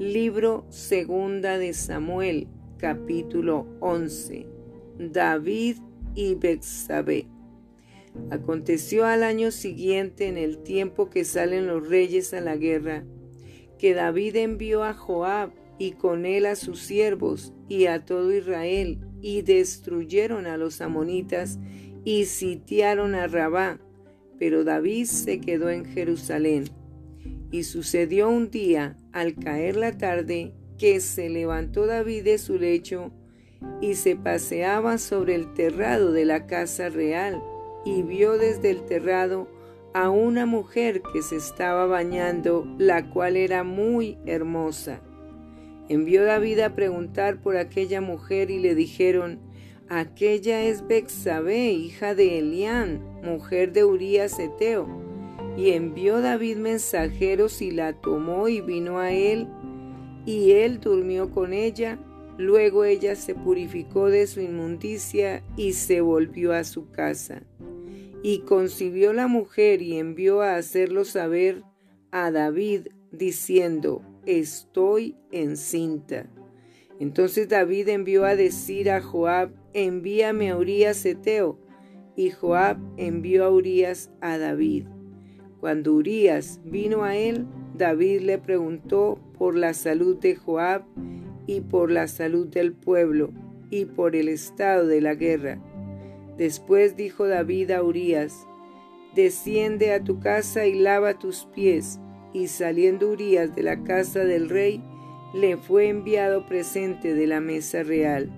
Libro Segunda de Samuel, capítulo 11. David y Bexabé. Aconteció al año siguiente, en el tiempo que salen los reyes a la guerra, que David envió a Joab y con él a sus siervos y a todo Israel, y destruyeron a los amonitas y sitiaron a Rabá, pero David se quedó en Jerusalén. Y sucedió un día, al caer la tarde, que se levantó David de su lecho y se paseaba sobre el terrado de la casa real, y vio desde el terrado a una mujer que se estaba bañando, la cual era muy hermosa. Envió David a preguntar por aquella mujer y le dijeron, aquella es Bexabé, hija de Elián, mujer de Urías Eteo. Y envió David mensajeros y la tomó y vino a él, y él durmió con ella. Luego ella se purificó de su inmundicia y se volvió a su casa. Y concibió la mujer y envió a hacerlo saber a David, diciendo, estoy encinta. Entonces David envió a decir a Joab, envíame a Urías Eteo. Y Joab envió a Urías a David. Cuando Urías vino a él, David le preguntó por la salud de Joab y por la salud del pueblo y por el estado de la guerra. Después dijo David a Urías, Desciende a tu casa y lava tus pies y saliendo Urías de la casa del rey, le fue enviado presente de la mesa real.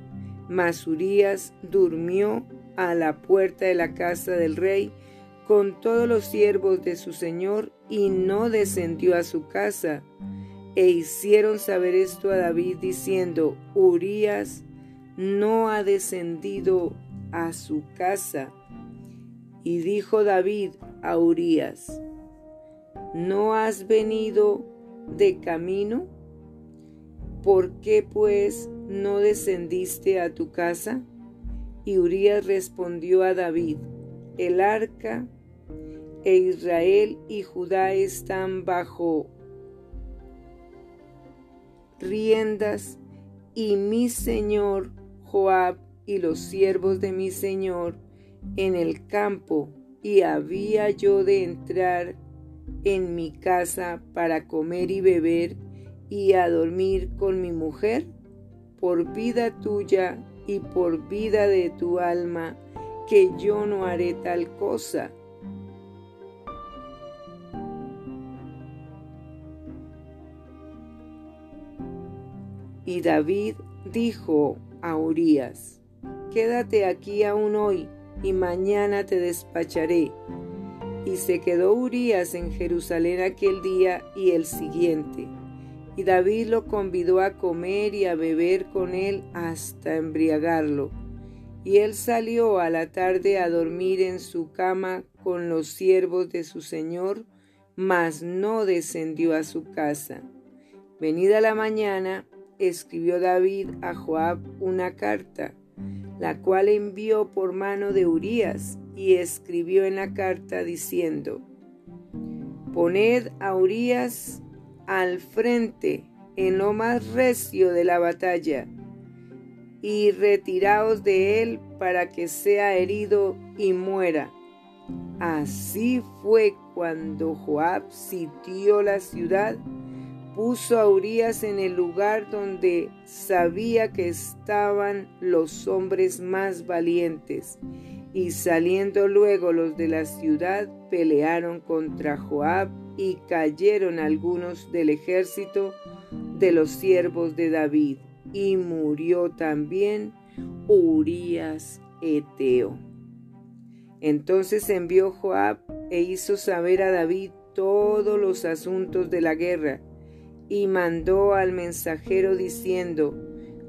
Mas Urías durmió a la puerta de la casa del rey con todos los siervos de su señor y no descendió a su casa. E hicieron saber esto a David diciendo, Urías no ha descendido a su casa. Y dijo David a Urías, ¿no has venido de camino? ¿Por qué pues no descendiste a tu casa? Y Urias respondió a David, el arca e Israel y Judá están bajo riendas y mi señor Joab y los siervos de mi señor en el campo y había yo de entrar en mi casa para comer y beber y a dormir con mi mujer? Por vida tuya y por vida de tu alma, que yo no haré tal cosa. Y David dijo a Urías, Quédate aquí aún hoy, y mañana te despacharé y se quedó Urías en Jerusalén aquel día y el siguiente. Y David lo convidó a comer y a beber con él hasta embriagarlo. Y él salió a la tarde a dormir en su cama con los siervos de su señor, mas no descendió a su casa. Venida la mañana, escribió David a Joab una carta, la cual envió por mano de Urías, y escribió en la carta diciendo, Poned a Urias al frente en lo más recio de la batalla, y retiraos de él para que sea herido y muera. Así fue cuando Joab sitió la ciudad, puso a Urias en el lugar donde sabía que estaban los hombres más valientes, y saliendo luego los de la ciudad, pelearon contra Joab y cayeron algunos del ejército de los siervos de David, y murió también Urías Eteo. Entonces envió Joab e hizo saber a David todos los asuntos de la guerra, y mandó al mensajero diciendo,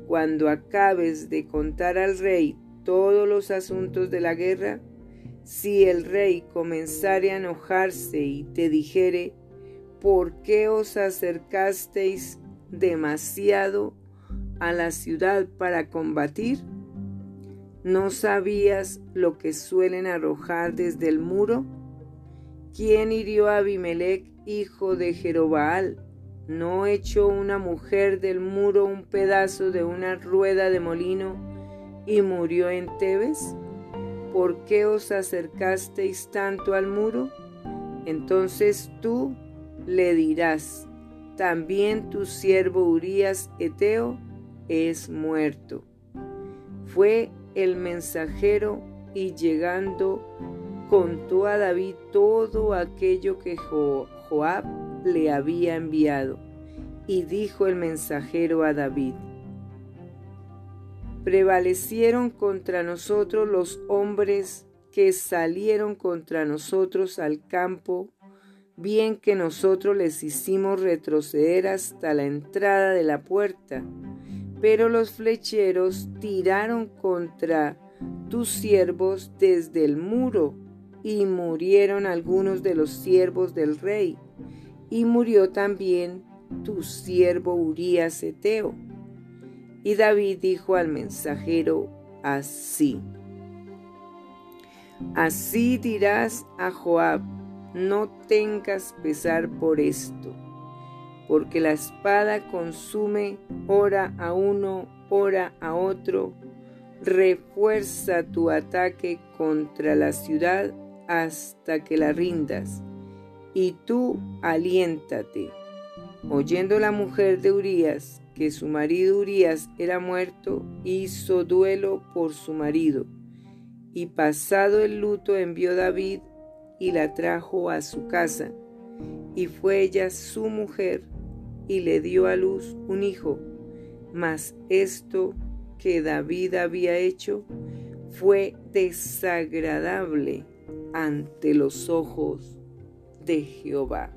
Cuando acabes de contar al rey todos los asuntos de la guerra, si el rey comenzare a enojarse y te dijere, ¿por qué os acercasteis demasiado a la ciudad para combatir? ¿No sabías lo que suelen arrojar desde el muro? ¿Quién hirió a Abimelech, hijo de Jerobaal, ¿no echó una mujer del muro un pedazo de una rueda de molino y murió en Tebes? ¿Por qué os acercasteis tanto al muro? Entonces tú le dirás, también tu siervo Urías Eteo es muerto. Fue el mensajero y llegando contó a David todo aquello que Joab le había enviado. Y dijo el mensajero a David, prevalecieron contra nosotros los hombres que salieron contra nosotros al campo, bien que nosotros les hicimos retroceder hasta la entrada de la puerta, pero los flecheros tiraron contra tus siervos desde el muro, y murieron algunos de los siervos del rey, y murió también tu siervo Urías Eteo. Y David dijo al mensajero así. Así dirás a Joab, no tengas pesar por esto, porque la espada consume ora a uno, ora a otro, refuerza tu ataque contra la ciudad hasta que la rindas, y tú aliéntate. Oyendo la mujer de Urías que su marido Urías era muerto, hizo duelo por su marido, y pasado el luto envió David y la trajo a su casa, y fue ella su mujer, y le dio a luz un hijo. Mas esto que David había hecho fue desagradable ante los ojos de Jehová.